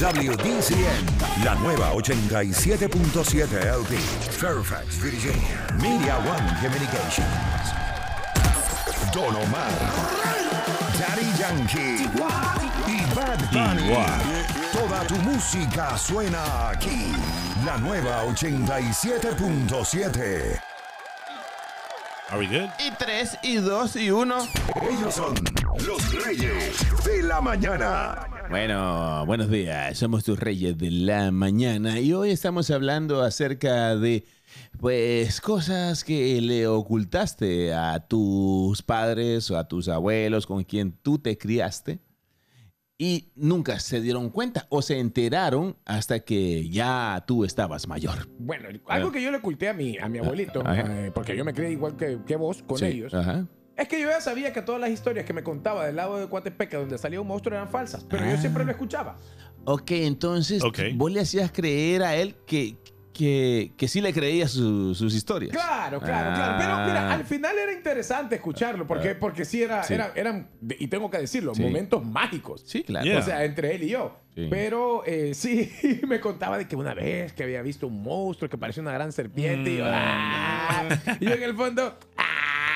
WDCN, la nueva 87.7 LP, Fairfax, Virginia, Media One Communications. Don Omar, Daddy Yankee y Bad Bunny. Toda tu música suena aquí. La nueva 87.7. Are we good? Y tres, y dos, y uno. Ellos son los reyes de la mañana. Bueno, buenos días. Somos tus reyes de la mañana y hoy estamos hablando acerca de, pues, cosas que le ocultaste a tus padres o a tus abuelos con quien tú te criaste y nunca se dieron cuenta o se enteraron hasta que ya tú estabas mayor. Bueno, algo que yo le oculté a mi, a mi abuelito, Ajá. eh, porque yo me crié igual que, que vos con Sí, ellos, Ajá. Es que yo ya sabía que todas las historias que me contaba del lado de Coatepeque, donde salía un monstruo, eran falsas, pero yo Ah. siempre lo escuchaba. Ok, entonces Ok. vos le hacías creer a él que, que, que sí le creías su- sus historias. Claro, claro, claro. Pero mira, Ah. al final era interesante escucharlo, porque, porque sí, era, Sí. era- eran, y tengo que decirlo, Sí. momentos mágicos. Sí, claro. Yeah. O sea, entre él y yo. Sí. Pero eh, sí, me contaba de que una vez que había visto un monstruo que parecía una gran serpiente y yo, Mm. "Ah". y yo en el fondo, "Ah,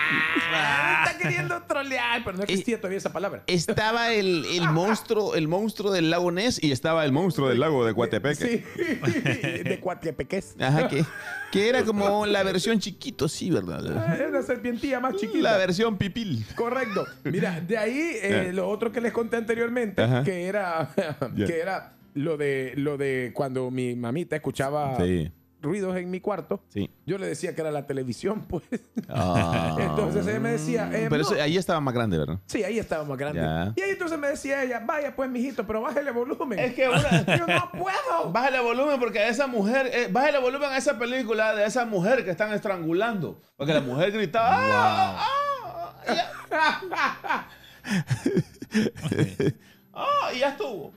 está queriendo trolear, pero no existía todavía esa palabra. Estaba el, el monstruo, el monstruo del lago Ness y estaba el monstruo del lago de Coatepeque. Sí, de Cuatepeques. Ajá, que, que era como la versión chiquito, sí, ¿verdad? Ah, Era una serpientilla más chiquita. La versión pipil. Correcto. Mira, de ahí eh, Ya. lo otro que les conté anteriormente, Ajá. que era, que era lo de, lo de cuando mi mamita escuchaba Sí, ruidos en mi cuarto. sí. Yo le decía que era la televisión, pues. Ah. Entonces ella me decía, eh, Pero no. eso- ahí estaba más grande, ¿verdad? Sí, ahí estaba más grande. Ya. Y ahí entonces me decía ella, vaya pues, mijito, pero bájale volumen. Es que una- Yo no puedo. Bájale volumen porque a esa mujer, eh, bájale volumen a esa película de esa mujer que están estrangulando. Porque la mujer gritaba. ¡Ah! ¡Ah! ¡Ah! ¡Ah! y ya estuvo.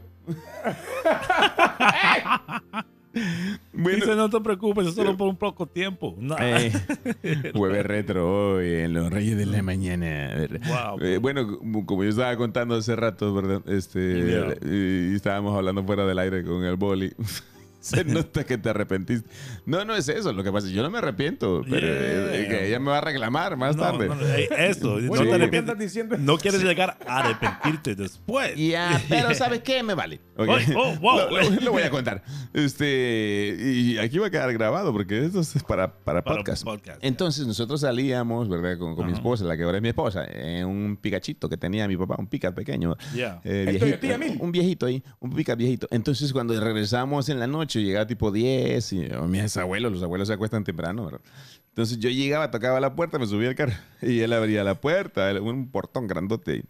Dice, no te preocupes, es solo por un poco tiempo. No. Eh, jueves retro hoy en Los Reyes de la Mañana. Wow. Eh, bueno, como- como yo estaba contando hace rato, ¿verdad? Este, Yeah. y, y estábamos hablando fuera del aire con el boli. Se nota que te arrepentiste. No, no es eso. Lo que pasa es que yo no me arrepiento, pero Yeah. eh, que ella me va a reclamar más No, tarde. no, no, eh, eso, no Bueno, te ¿qué arrepientes. andas diciendo? No quieres llegar a arrepentirte después. Ya, pero ¿sabes qué? Me vale. Ok. Ay, oh, wow. lo, lo- lo voy a contar. Este, y aquí va a quedar grabado porque esto es para, para, Para podcast. podcast. Entonces nosotros salíamos, ¿verdad? Con, con mi Ajá. esposa, la que ahora es mi esposa, en un picachito que tenía mi papá, un picat pequeño. Yeah. eh, viejito, Toyota Mil. un viejito ahí, un picat viejito. Entonces cuando regresamos en la noche, llegaba tipo 10 y oh, mis abuelos, los abuelos se acuestan temprano, ¿verdad? Entonces yo llegaba, tocaba la puerta, me subía al carro y él abría la puerta, un portón grandote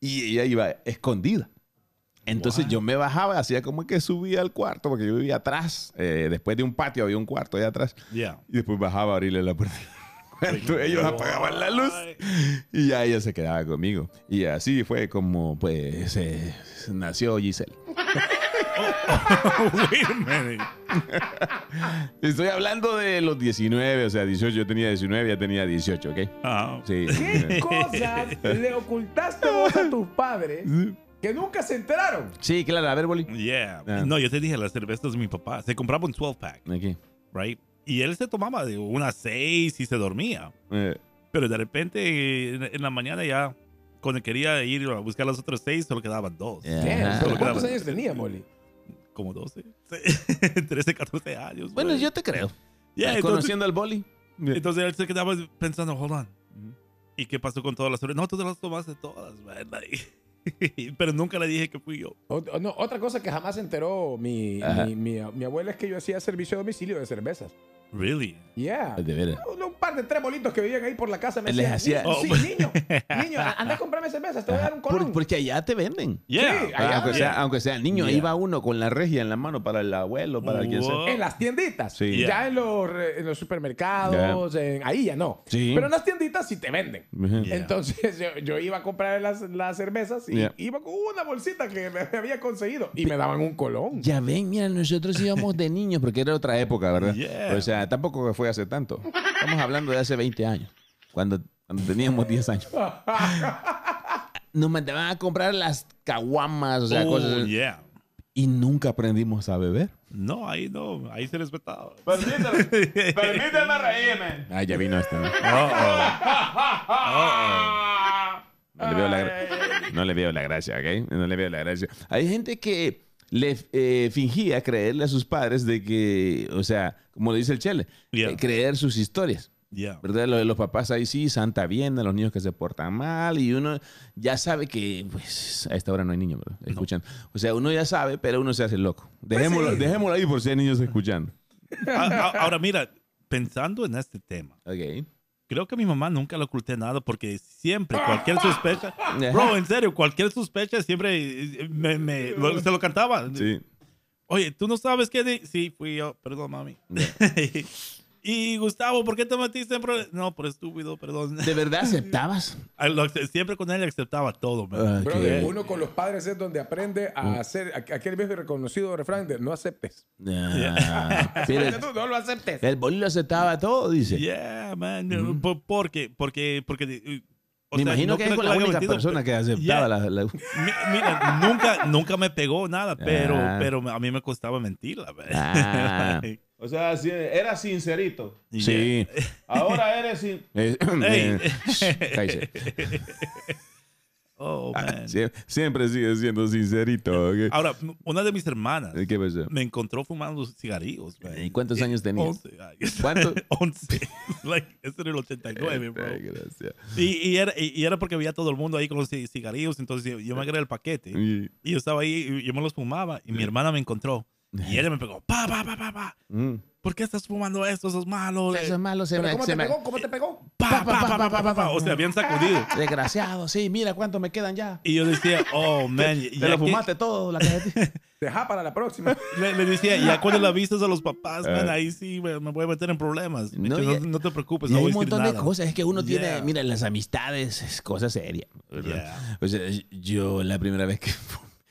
y ella iba escondida. Entonces What? yo me bajaba, hacía como que subía al cuarto, porque yo vivía atrás. eh, después de un patio había un cuarto ahí atrás. Yeah. Y después bajaba a abrirle la puerta. Cuando ellos apagaban la luz y ya ella se quedaba conmigo. Y así fue como pues eh, nació Giselle. Wait a minute. Estoy hablando de los 19, o sea, 18, yo tenía 19, ya tenía 18, ¿ok? Ah, Sí. ¿Qué cosas le ocultaste vos a tus padres que nunca se enteraron? Sí, claro, a ver, Boli. yeah. Ah. No, yo te dije, las cervezas de mi papá. Se compraba un 12 pack, Aquí. right? Y él se tomaba de unas 6 y se dormía. Eh, Pero de repente, en, en la mañana ya, cuando quería ir a buscar las otras 6, solo quedaban dos. Yeah. Ajá. ¿pero ¿Cuántos años tenía, Molly? Como 12. 13, 14 años. bueno, güey. yo te creo. Yeah, entonces, Conociendo al Boli. entonces él se quedaba pensando, hold on. ¿Y qué pasó con todas las cervezas? No, tú te las tomaste todas, ¿verdad? Pero nunca le dije que fui yo. O- no, otra cosa que jamás se enteró mi, mi, mi- mi abuela es que yo hacía servicio a domicilio de cervezas. Really? Yeah. De veras. Un, un par de tres bolitos que vivían ahí por la casa me Les hacía- "Niño, Oh. sí, niño, niño, anda a comprarme cervezas, te voy a dar un Por- colón. porque allá te venden. Yeah. Sí, allá- aunque, sea, aunque sea niño, ahí Yeah. va uno con la regia en la mano para el abuelo, para quien sea. En las tienditas. Sí. Yeah. Ya en los, en los supermercados, en- ahí ya no. Sí. Pero en las tienditas sí te venden. Entonces yo, yo iba a comprar las, las cervezas y Yeah. iba con una bolsita que me había conseguido y me daban un colón. Ya ven, mira, nosotros íbamos de niños porque era otra época, ¿verdad? Yeah. O sea, tampoco fue hace tanto. Estamos hablando de hace 20 años, cuando, cuando teníamos 10 años. Nos mandaban a comprar las caguamas, o sea, Oh, cosas. yeah. y nunca aprendimos a beber. No, ahí no, ahí se respetaba. Permíteme, permíteme reírme. Ah, ya vino este. ¿no? Uh-oh. No le veo la, no le veo la gracia, ¿ok? No le veo la gracia. Hay gente que le eh, fingía creerle a sus padres de que, o sea, como le dice el Chele, Yeah. eh, creer sus historias. Yeah. ¿Verdad? Lo de los papás ahí sí, santa bien, los niños que se portan mal y uno ya sabe que, pues, a esta hora no hay niños, ¿verdad? Escuchan. O sea, uno ya sabe, pero uno se hace loco. Dejémoslo, sí. dejémoslo ahí por si hay niños escuchando. A- a- Ahora mira, pensando en este tema, Ok. Creo que a mi mamá nunca le oculté nada porque siempre, cualquier sospecha, bro, en serio, cualquier sospecha siempre eh, me, me- lo- se lo cantaba. Sí. Oye, ¿tú no sabes qué? di-?" Sí, fui yo, perdón, mami. y Gustavo, ¿por qué te metiste en problemas? No, por estúpido, perdón. ¿De verdad aceptabas? Ah, Siempre con él aceptaba todo, man. Ok. Brother, uno con los padres es donde aprende Mm. a hacer a- aquel viejo y reconocido refrán de no aceptes. Ah, mira, Tú no lo aceptes. el bolillo aceptaba todo, dice. Yeah, man. Por- Porque, porque, porque. eh, o Me sea, imagino no que es con la única metido, persona que aceptaba Yeah. la, la- Mi- Mira, nunca, nunca me pegó nada, pero, Ah. pero a mí me costaba mentirla. Ah. O sea, si era sincerito. Sí. Ahora eres sin... Eh, eh, cállese. Oh, man. Sie- Siempre sigue siendo sincerito. ¿ok? Ahora, una de mis hermanas ¿Qué pasó? me encontró fumando cigarrillos. man. ¿Y cuántos años tenías? 11 años. ¿Cuánto? 11. like, eso era el 89, bro. Ay, gracias. Y, y, era, y, y era porque veía todo el mundo ahí con los ci- cigarrillos, entonces yo, yo me agarré el paquete. Y- Y yo estaba ahí, y yo me los fumaba, y mi hermana me encontró. Y ella me pegó, pa, pa, pa, pa, pa. Mm. ¿Por qué estás fumando esto? Eso es malo. Eso es malo, se ¿Pero me, cómo se te me- pegó? ¿Cómo te pegó? Pa, pa, pa, pa, pa, pa, pa. O sea, habían sacudido. Desgraciado, sí, mira cuánto me quedan ya. Y yo decía, oh, man. Te ya lo que- fumaste todo, la. Deja para la próxima. Le, le decía, ya cuando la avisas a los papás, man, Ah. ahí sí me, me voy a meter en problemas. No, dice, y- No, no te preocupes, no hay voy un montón de nada". cosas. Es que uno tiene, Yeah. mira, las amistades es cosa seria. Yeah. O sea, yo la primera vez que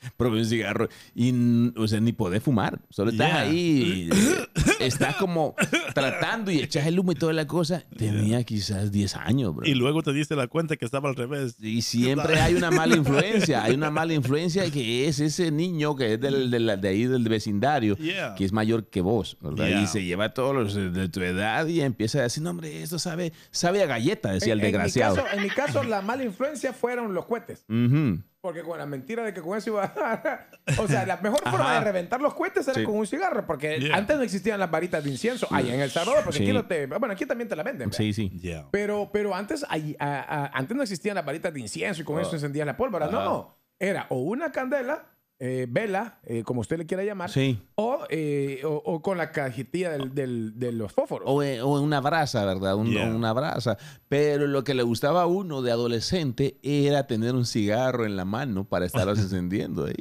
probé un cigarro y, o sea, ni podés fumar. Solo estás Yeah. ahí, eh, estás como tratando y echas el humo y toda la cosa. Tenía quizás 10 años, bro. Y luego te dice la cuenta que estaba al revés. Y siempre hay una mala influencia. Hay una mala influencia que es ese niño que es del, del- de ahí del vecindario, Yeah. que es mayor que vos, ¿verdad? Yeah. Y se lleva a todos los de tu edad y empieza a decir, no, hombre, esto sabe, sabe a galleta, decía el En- en mi desgraciado. caso- En mi, caso, la mala influencia fueron los cohetes. Ujú. Porque con la mentira de que con eso iba a... O sea, la mejor forma Ajá. de reventar los cohetes era Sí. con un cigarro. Porque Yeah. antes no existían las varitas de incienso. Allá en El Salvador, porque Sí. aquí no te... Bueno, aquí también te la venden. ¿verdad? Sí, sí. Yeah. Pero, pero antes, ahí, a- a- antes no existían las varitas de incienso y con eso encendías la pólvora. No, no. Era o una candela, eh, vela, eh, como usted le quiera llamar, Sí. o, eh, o, o con la cajetilla del, del- de los fósforos. O, eh, o una brasa, ¿verdad? Un- Yeah. Una brasa. Pero lo que le gustaba a uno de adolescente era tener un cigarro en la mano para estarlos encendiendo. ahí.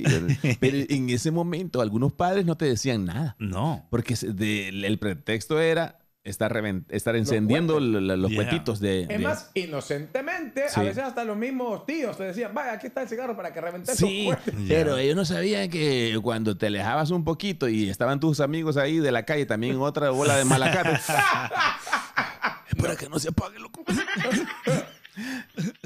Pero en ese momento algunos padres no te decían nada. No. Porque de- el pretexto era estar, estar encendiendo los Yeah. cuetitos de... Es de- más, inocentemente, Sí. a veces hasta los mismos tíos te decían, vaya, aquí está el cigarro para que reventes Sí, esos cohetes". pero ellos no sabían que cuando te alejabas un poquito y estaban tus amigos ahí de la calle, también otra bola de malacate. Para que no se apague, loco.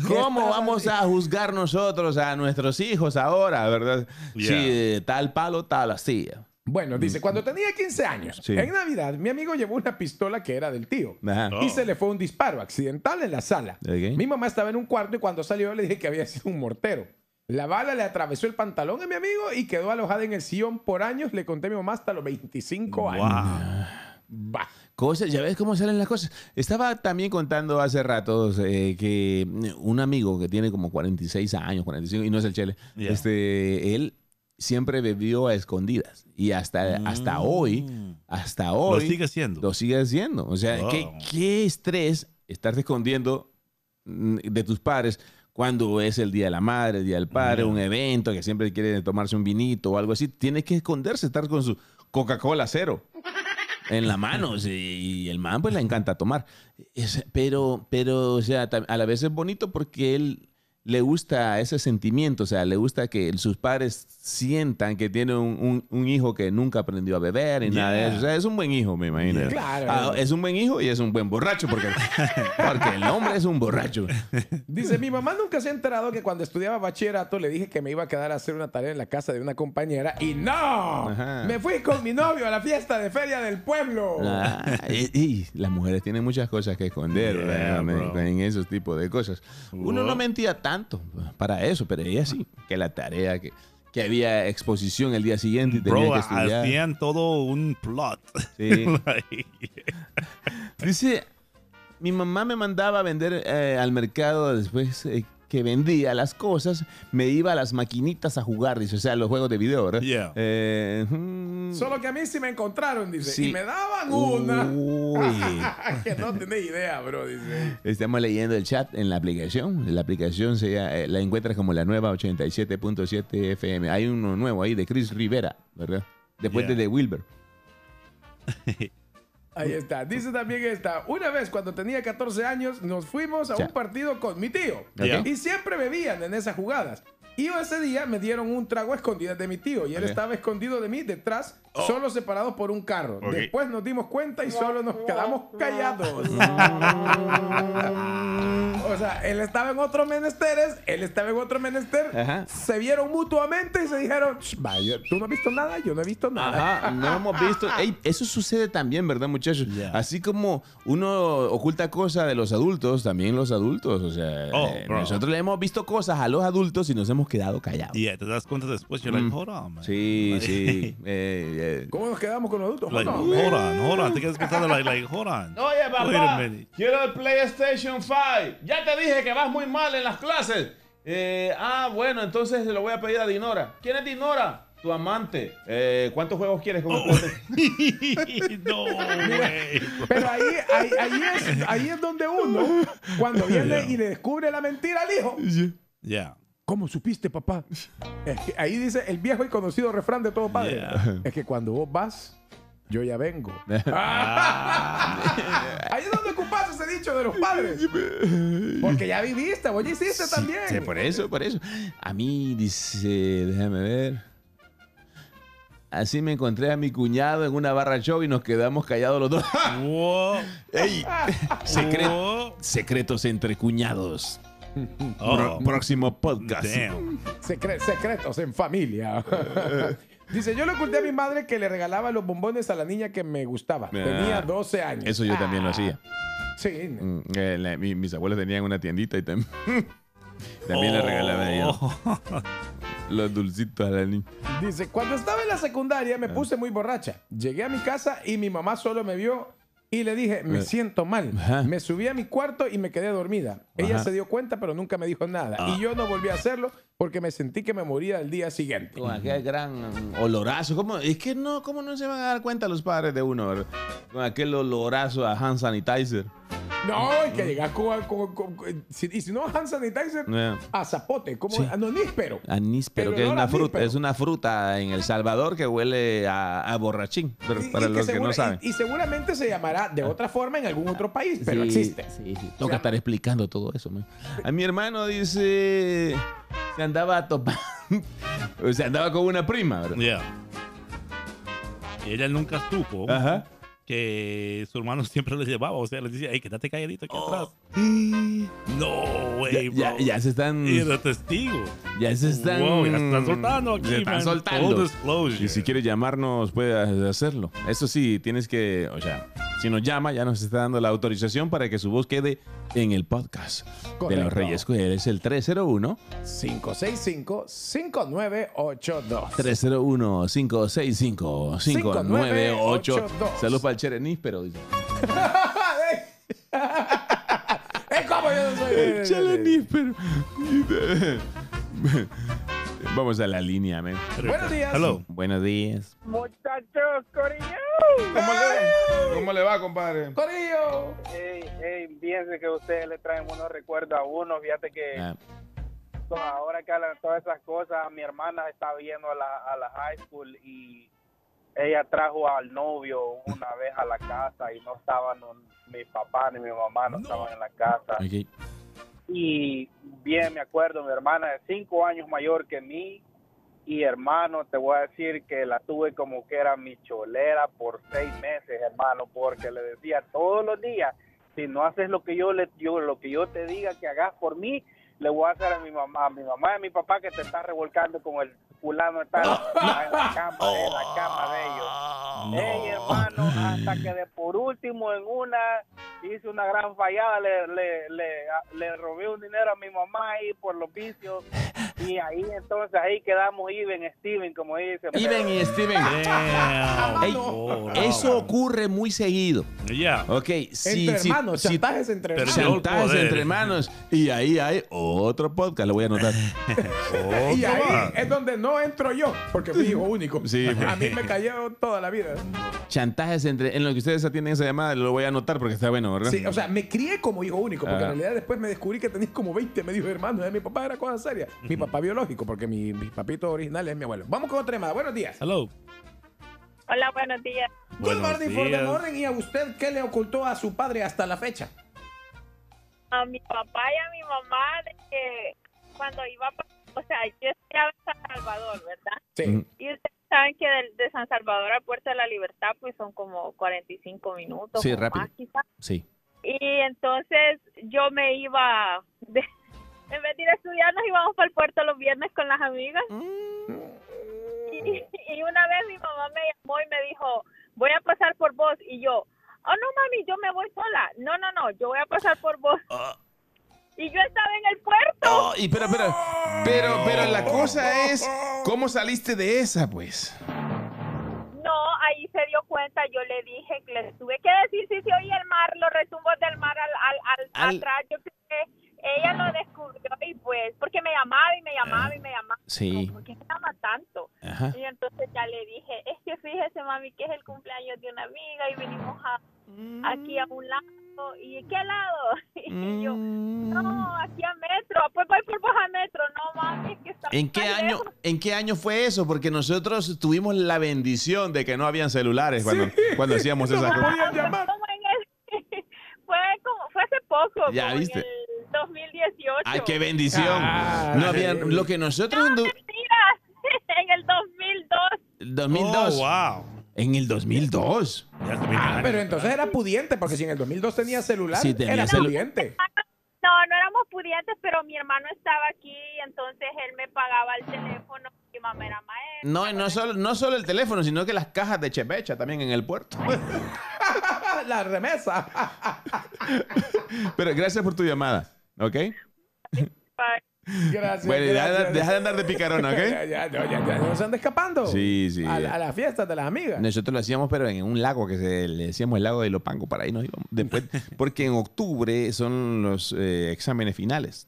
¿Cómo vamos a juzgar nosotros a nuestros hijos ahora, verdad? Yeah. Si tal palo, tal astilla. Bueno, dice, cuando tenía 15 años, Mm. Sí. en Navidad, mi amigo llevó una pistola que era del tío. Ajá. Oh. Y se le fue un disparo accidental en la sala. Ok. Mi mamá estaba en un cuarto y cuando salió le dije que había sido un mortero. La bala le atravesó el pantalón a mi amigo y quedó alojada en el sillón por años. Le conté a mi mamá hasta los 25 años. Wow. Va. Cosas, ya ves cómo salen las cosas. Estaba también contando hace rato eh, que un amigo que tiene como 46 años, 45, y no es el Chele, Yeah. este, él siempre bebió a escondidas. Y hasta, hasta hoy, hasta Lo hoy, sigue haciendo. lo sigue haciendo. O sea. ¿qué, qué estrés estarte escondiendo mm, de tus padres cuando es el Día de la Madre, el Día del Padre, Yeah. un evento que siempre quiere tomarse un vinito o algo así. Tiene que esconderse, estar con su Coca-Cola cero en la mano. y el man pues le encanta tomar. Es- pero, pero, o sea, a la vez es bonito porque él le gusta ese sentimiento, o sea, le gusta que sus padres sientan que tiene un, un- un hijo que nunca aprendió a beber y nada de eso. O sea, es un buen hijo, me imagino. Yeah. Claro. Ah, es un buen hijo y es un buen borracho, porque, porque el hombre es un borracho. Dice, mi mamá nunca se ha enterado que cuando estudiaba bachillerato le dije que me iba a quedar a hacer una tarea en la casa de una compañera y no, Ajá. me fui con mi novio a la fiesta de feria del pueblo. Ah, y, y las mujeres tienen muchas cosas que esconder en esos tipos de cosas. Uno no mentía tanto para eso, pero ella sí, que la tarea, que, que había exposición el día siguiente y tenía Bro, que estudiar. hacían todo un plot. Sí. Like, Dice, mi mamá me mandaba a vender eh, al mercado después eh, que vendía las cosas, me iba a las maquinitas a jugar, dice, o sea, los juegos de video, ¿verdad? Yeah. Eh, Solo que a mí sí me encontraron, dice, Sí. y me daban una. Uy. que no tenés idea, bro, dice. Estamos leyendo el chat en la aplicación. La aplicación se llama- eh, la encuentras como la nueva 87.7 FM. Hay uno nuevo ahí de Chris Rivera, ¿verdad? Después Yeah. de The Wilber. Ahí está. Dice también esta. Una vez cuando tenía 14 años nos fuimos a un partido con mi tío. Y siempre bebían en esas jugadas. Y ese día me dieron un trago a escondidas de mi tío y él estaba escondido de mí detrás, solo separados por un carro. Después nos dimos cuenta y solo nos quedamos callados. o sea, él estaba en otros menesteres, él estaba en otro menester, Ajá. se vieron mutuamente y se dijeron, "Sh, vaya, tú no has visto nada, yo no he visto nada. Ajá, no hemos visto. Ey, eso sucede también, ¿verdad, muchachos? Yeah. Así como uno oculta cosas de los adultos, también los adultos. O sea, Oh, eh, nosotros le hemos visto cosas a los adultos y nos hemos quedado callados. yeah, te das cuenta después, you're like, hold on, man. Mm. Sí, Like- sí. eh, eh. ¿Cómo nos quedamos con los adultos? Like, No, hold on, hold on. Te quedas pensando, like, like, hold on. Oye, Wait a papá, quiero el PlayStation 5. Ya te dije que vas muy mal en las clases. Eh, ah, bueno, entonces se lo voy a pedir a Dinora. ¿Quién es Dinora? Tu amante. Eh, ¿Cuántos juegos quieres con el PlayStation? no. Pero ahí, ahí, ahí es, ahí es donde uno, cuando viene y le descubre la mentira al hijo. Yeah. ¿Cómo supiste, papá? Es que ahí dice el viejo y conocido refrán de todo padre. Yeah. Es que cuando vos vas, yo ya vengo. Ah. Ahí es donde ocupas ese dicho de los padres. Porque ya viviste, vos ya hiciste también. Sí, por eso, por eso. A mí dice, déjame ver. Así me encontré a mi cuñado en una barra show y nos quedamos callados los dos. Whoa. Ey, secre- secretos entre cuñados. Oh, Pro- próximo podcast. damn. Secre- secretos en familia. Dice, yo le oculté a mi madre que le regalaba los bombones a la niña que me gustaba. Tenía 12 años. Eso yo también lo hacía. Sí. Mm, eh, la- mi- mis abuelos tenían una tiendita y tam- también le regalaba a ella Oh. los dulcitos a la niña. Dice, cuando estaba en la secundaria me puse muy borracha. Llegué a mi casa y mi mamá solo me vio y le dije, me Eh, siento mal. ajá. Me subí a mi cuarto y me quedé dormida. Ella Ajá. se dio cuenta, pero nunca me dijo nada. Ah. Y yo no volví a hacerlo porque me sentí que me moría el día siguiente. Con aquel gran olorazo. ¿Cómo? Es que no, ¿cómo no se van a dar cuenta los padres de uno? verdad? Con aquel olorazo a hand sanitizer. No, y que llegas con, con- con- con- si- y si no hand sanitizer, Yeah. a zapote, como Sí. a noníspero. Anís, pero El que es olor una fruta, níspero. es una fruta en El Salvador que huele a, a borrachín, pero Y- para y los que segura- no saben. Y, y seguramente se llamará de otra forma en algún otro país, pero Sí, existe. sí, sí. Tengo que estar explicando todo eso. man. A mi hermano dice se andaba topando, o sea, andaba con una prima, ¿verdad? Yeah. Y ella nunca supo Ajá. Que su hermano siempre le llevaba. O sea, le decía, hey, quédate calladito aquí atrás. No, güey, ya, bro. ya se están, Y era testigo. ya se están, Wow, ya se están soltando aquí, se están man. soltando. Y si quiere llamarnos, puede hacerlo. Eso sí, tienes que, o sea, si nos llama, ya nos está dando la autorización para que su voz quede en el podcast de Correcto. los Reyes Coel. Es el 301 565-5982. 301-565-5982. 5982. Saludos para el Chereníspero. dice. ¡Eh, cómo yo no soy! de- Chereníspero. Vamos a la línea, men. Buenos días. Hello. Buenos días. Muchachos, Corillo. ¿Cómo le, ¿Cómo le va, compadre? ¡Corillo! Ey, ey, fíjense que ustedes le traen unos recuerdos a uno. Fíjate que Ah, ahora que hablan todas esas cosas, mi hermana está viendo a la, a la high school y ella trajo al novio una vez a la casa y no estaban no, mi papá ni mi mamá, no, estaban en la casa. ok. Y bien, me acuerdo, mi hermana es cinco años mayor que mí. Y hermano, te voy a decir que la tuve como que era mi cholera por seis meses, hermano, porque le decía todos los días, si no haces lo que yo le yo, lo que yo te diga que hagas por mí, le voy a hacer a mi mamá, a mi mamá y a mi papá que te está revolcando con el fulano está en la cama, en la cama de ellos. Ey, hermano, hasta que de por último en una hice una gran fallada, le, le, le, le robé un dinero a mi mamá ahí por los vicios. Y ahí entonces ahí quedamos Even, Steven, como dice. Iben y Steven. Ey, Oh, eso ocurre muy seguido. Yeah. Ok, si, entre si- hermanos, si- chantajes entre hermanos. chantajes entre hermanos. Y ahí hay otro podcast, lo voy a anotar. Y ahí es donde no entro yo, porque fui hijo único. Sí. A mí me cayó toda la vida. chantajes entre. En lo que ustedes atienden esa llamada, lo voy a anotar porque está bueno, ¿verdad? Sí, o sea, me crié como hijo único, porque en realidad después me descubrí que tenía como 20 medios hermanos. ¿eh? Mi papá era cosa seria. Mi papá biológico, porque mi, mi papito original es mi abuelo. Vamos con otra llamada. Buenos días. Hello. Hola, buenos días. Good morning for the morning. ¿Y a usted qué le ocultó a su padre hasta la fecha? A mi papá y a mi mamá de que cuando iba, pa- o sea, yo estaba en San Salvador, ¿verdad? Sí. Y ustedes saben que de, San Salvador a Puerta de la Libertad pues son como 45 minutos. Sí, o rápido. más, quizás. Sí. Y entonces yo me iba, de- en vez de ir a estudiar, nos íbamos para el puerto los viernes con las amigas. Y, y una vez mi mamá me llamó y me dijo, voy a pasar por vos. Y yo, oh no mami, yo me voy sola. No, no, no, yo voy a pasar por vos. Y yo estaba en el puerto. Oh, y pero, pero, pero, pero la cosa es, ¿cómo saliste de esa, pues? No, ahí se dio cuenta, yo le dije, le tuve que decir si se oía el mar, los retumbos del mar al, al, al- Al- atrás. Yo creo que ella lo descubrió y pues, porque me llamaba y me llamaba y me llamaba. Sí. ¿Por qué me llama tanto? Ajá. Y entonces ya le dije, es que fíjese mami que es el cumpleaños de una amiga y venimos a, aquí a un lado. ¿Y qué lado? Y yo, no, aquí a Metro. Pues voy por vos a Metro. No mami, es que está ¿En qué año, lejos. en qué año fue eso? Porque nosotros tuvimos la bendición de que no habían celulares cuando, cuando hacíamos No esas me cosas. podían llamar. Como en el- fue como fue hace poco, Ya como viste. en el 2018. ¡Ay, qué bendición! Ah, no habían, lo que nosotros en No, du- mentira, en el 2002. el 2002. Oh, wow. En el 2002. Ah, pero entonces era pudiente, porque si en el 2002 tenía celular, Sí, tenía era celu- pudiente. No, no éramos pudientes, pero mi hermano estaba aquí, entonces él me pagaba el teléfono. Mi mamá era maestra. No, y no solo, no solo el teléfono, sino que las cajas de chepecha también en el puerto. la remesa. Pero gracias por tu llamada, ¿ok? Gracias. Bueno, gracias. deja de andar de picarona, ¿ok? ya, ya, ya, ya no se anda escapando. Sí, sí. A, a las fiestas de las amigas. Nosotros lo hacíamos, pero en un lago que se, le decíamos el lago de Lopango, para ahí nos íbamos. Después, porque en octubre son los eh, exámenes finales.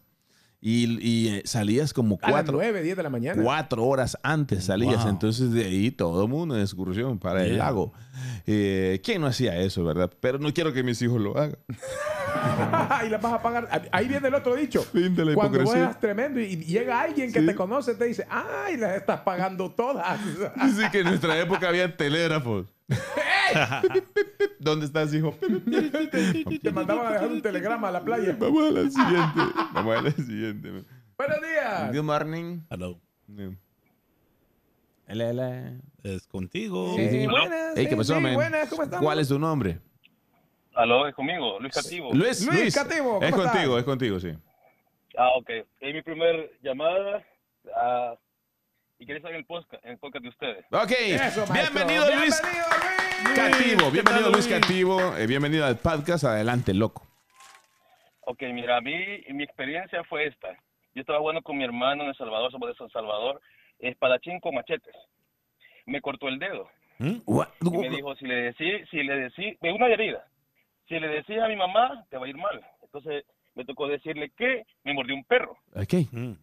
Y, y, eh, salías como A las cuatro, 9, 10 de la mañana. cuatro horas antes salías. Wow. Entonces de ahí todo el mundo en excursión para el Yeah. lago. Eh, ¿Quién no hacía eso, verdad? Pero no quiero que mis hijos lo hagan. y las vas a pagar. Ahí viene el otro dicho. Fin de la Cuando vos tremendo y llega alguien que Sí. te conoce, te dice, ay, las estás pagando todas. Dice que en nuestra época había telégrafos. ¿Dónde estás, hijo? te mandaban a dejar un telegrama a la playa. Vamos a la siguiente. Vamos a la siguiente. Buenos días. Good morning. Hello. Hola, hola. Es contigo. Sí, sí. buenas. Hey, ¿qué sí, pasó, sí, man? buenas, ¿cómo estamos? ¿Cuál es tu nombre? Aló, es conmigo, Luis Cativo. Luis, Luis Luis. Cativo, ¿cómo Es estás? contigo, es contigo, sí. Ah, ok. Es mi primer llamada saber el podcast, el podcast de ustedes. Ok. Eso, bienvenido, Luis Bienvenido, Luis. Cativo. Bienvenido, Luis? Cativo. Eh, bienvenido al podcast. Adelante, loco. Ok, mira, a mí mi experiencia fue esta. Yo estaba jugando con mi hermano en El Salvador, somos de San Salvador, espadachín con machetes. Me cortó el dedo ¿Mm? y me dijo, si le decís, si le decís, me una herida, si le decís a mi mamá, te va a ir mal. Entonces me tocó decirle que me mordió un perro. Ok. Mm.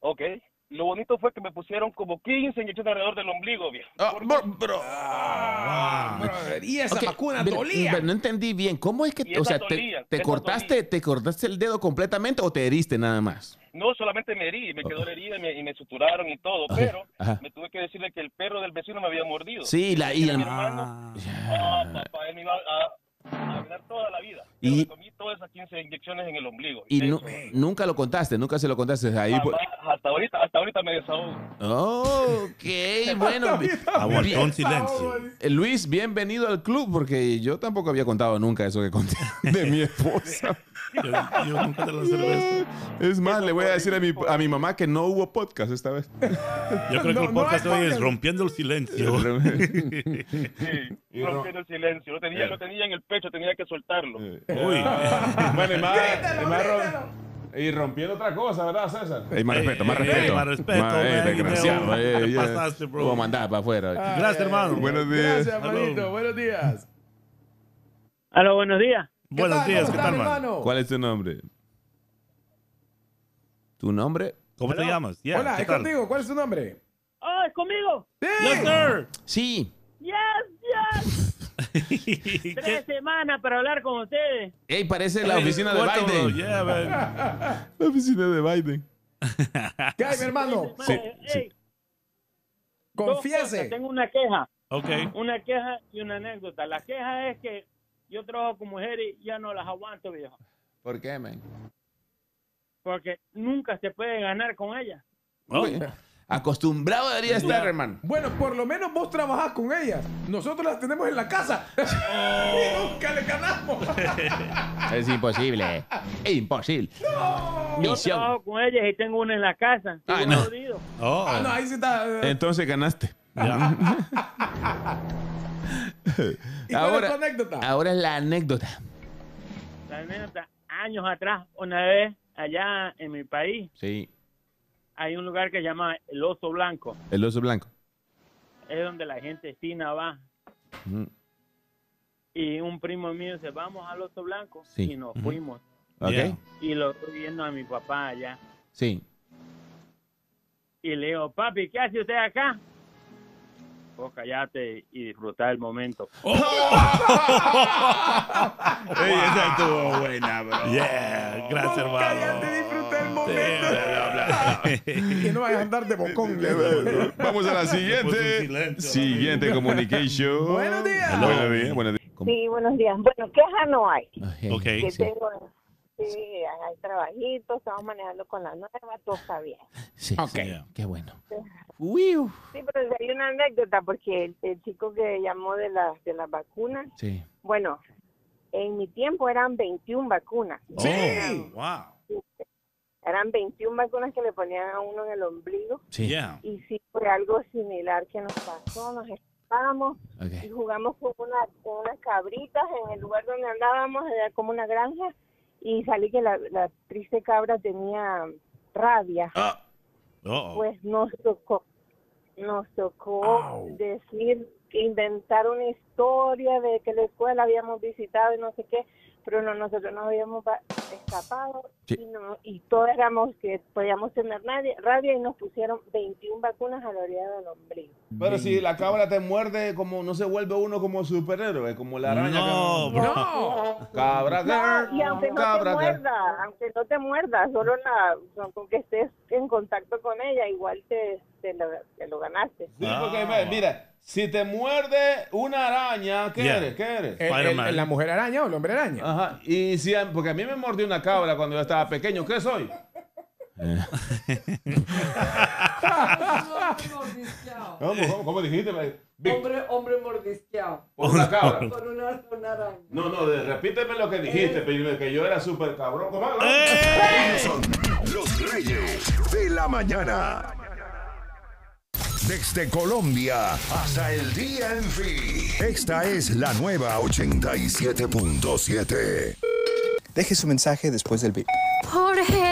Ok. Lo bonito fue que me pusieron como 15 inyecciones alrededor del ombligo, viejo. Ah, bro, bro. Ah, y esa Ok, vacuna pero- dolía. pero no entendí bien. ¿Cómo es que, Y o sea, esas te, te cortaste, te cortaste el dedo completamente o te heriste nada más? No, solamente me herí, me quedó la herida y me, y me suturaron y todo, Ajá, pero ajá. me tuve que decirle que el perro del vecino me había mordido. Sí, la, y el- Mi hermano, Ah. ah, papá, él me iba a, a arruinar toda la vida. Y- Esas 15 inyecciones en el ombligo. Y nu- nunca lo contaste, nunca se lo contaste ahí. Hasta ahorita, hasta ahorita me desahogo. Oh, ok, bueno. Aguantó bien. silencio. Eh, Luis, bienvenido al club, porque yo tampoco había contado nunca eso que conté de mi esposa. Yo, yo nunca te la cerveza. Es más, le voy a decir a mi, a mi mamá que no hubo podcast esta vez. Yo creo No, que el no podcast hay hoy es rompiendo el silencio. Sí, rompiendo el silencio. Lo tenía, lo tenía en el pecho, tenía que soltarlo. Uy. Bueno, y más, Grítalo, y más grítalo. y rompiendo otra cosa, ¿verdad, César? Ey, más respeto, más ey, respeto. más respeto, Más- ey, desgraciado. Ey, pasaste, bro. Voy a mandar para afuera. Gracias, hermano. Buenos días. Gracias, hermanito. Buenos días. Aló, buenos días. ¿Qué Buenos tal? días, ¿Cómo ¿qué tal, man? hermano? ¿Cuál es tu nombre? ¿Tu nombre? ¿Cómo te llamas? Yeah, Hola, ¿qué es tal? contigo. ¿Cuál es tu nombre? Oh, es conmigo. Yes, sir. Sí. Yes, Tres semanas para hablar con ustedes. Ey, parece la oficina de Biden. yeah. La oficina de Biden. ¿Qué hay, mi hermano? Ey, cosas. Confiese. Tengo una queja. Ok. Una queja y una anécdota. La queja es que yo trabajo con mujeres y ya no las aguanto, viejo. ¿Por qué, man? Porque nunca se puede ganar con ellas. Oh, Acostumbrado debería estar, hermano. Bueno, por lo menos vos trabajás con ellas. Nosotros las tenemos en la casa. y nunca le ganamos. Es imposible. Es imposible. Yo Misión. trabajo con ellas y tengo una en la casa. Ah, no. jodido. oh. ah, no, ahí sí está. eh. Entonces ganaste. Ya. ¿Y cuál es ahora- tu anécdota? Ahora es la anécdota. La anécdota, años atrás, una vez allá en mi país, Sí. Hay un lugar que se llama El Oso Blanco. El oso blanco. Es donde la gente fina va. Y un primo mío dice, vamos al Oso Blanco. Sí. Y nos fuimos. ¿Ok? Yeah. Y lo estoy viendo a mi papá allá. Sí. Y le digo, papi, ¿qué hace usted acá? Vos callate y disfrutar el momento. Ey, esa estuvo buena, bro. Yeah, gracias, Cállate, hermano. Disfruta el momento. y no vayas a andar de bocón. Vamos a la un siguiente. silencio. Siguiente communication. Buenos días. Buenos días. Buenos días. ¿Cómo? Sí, buenos días. Bueno, queja no hay. Ok. Que Sí. tengo, sí, hay trabajitos, estamos manejando con la nueva, todo está bien. Sí. Ok. sí. Qué bueno. Uy, Sí, pero hay una anécdota porque el, el chico que llamó de las de las vacunas, Sí. bueno, en mi tiempo eran 21 vacunas. Oh, wow. Eran 21 vacunas que le ponían a uno en el ombligo Sí. Yeah. y sí fue algo similar que nos pasó, nos estábamos y jugamos con, una, con unas cabritas en el lugar donde andábamos, era como una granja, y salí que la, la triste cabra tenía rabia. Oh, Pues nos tocó, nos tocó decir, inventar una historia de que la escuela habíamos visitado y no sé qué, pero no, nosotros nos habíamos escapado Sí. y, no, y todos éramos que podíamos tener nadie, rabia y nos pusieron 21 vacunas a la orilla del ombligo. Pero si la cabra te muerde, como no se vuelve uno como superhéroe, como la araña. No, que- bro. No. Cabra No, y aunque no cabra te girl. muerda, aunque no te muerda, solo la, con- que estés en contacto con ella, igual te, te, lo, te lo ganaste. Sí, Ah. porque ve, mira, si te muerde una araña, ¿qué Yeah. eres? ¿Qué eres? El- el- Spider-Man. ¿La mujer araña o el hombre araña? Ajá. Y si, porque a mí me mordió una cabra cuando yo estaba pequeño, ¿qué soy? ¿Cómo, cómo, cómo dijiste? Vic? Hombre, hombre mordisqueado. Por una cabra. Con una, una araña. No, no, de- repíteme lo que dijiste, pero que yo era súper cabrón. ¿Cómo? Ellos son los reyes de la mañana. Desde Colombia hasta el día en fin. Esta es la nueva 87.7. Deje su mensaje después del beep. Jorge.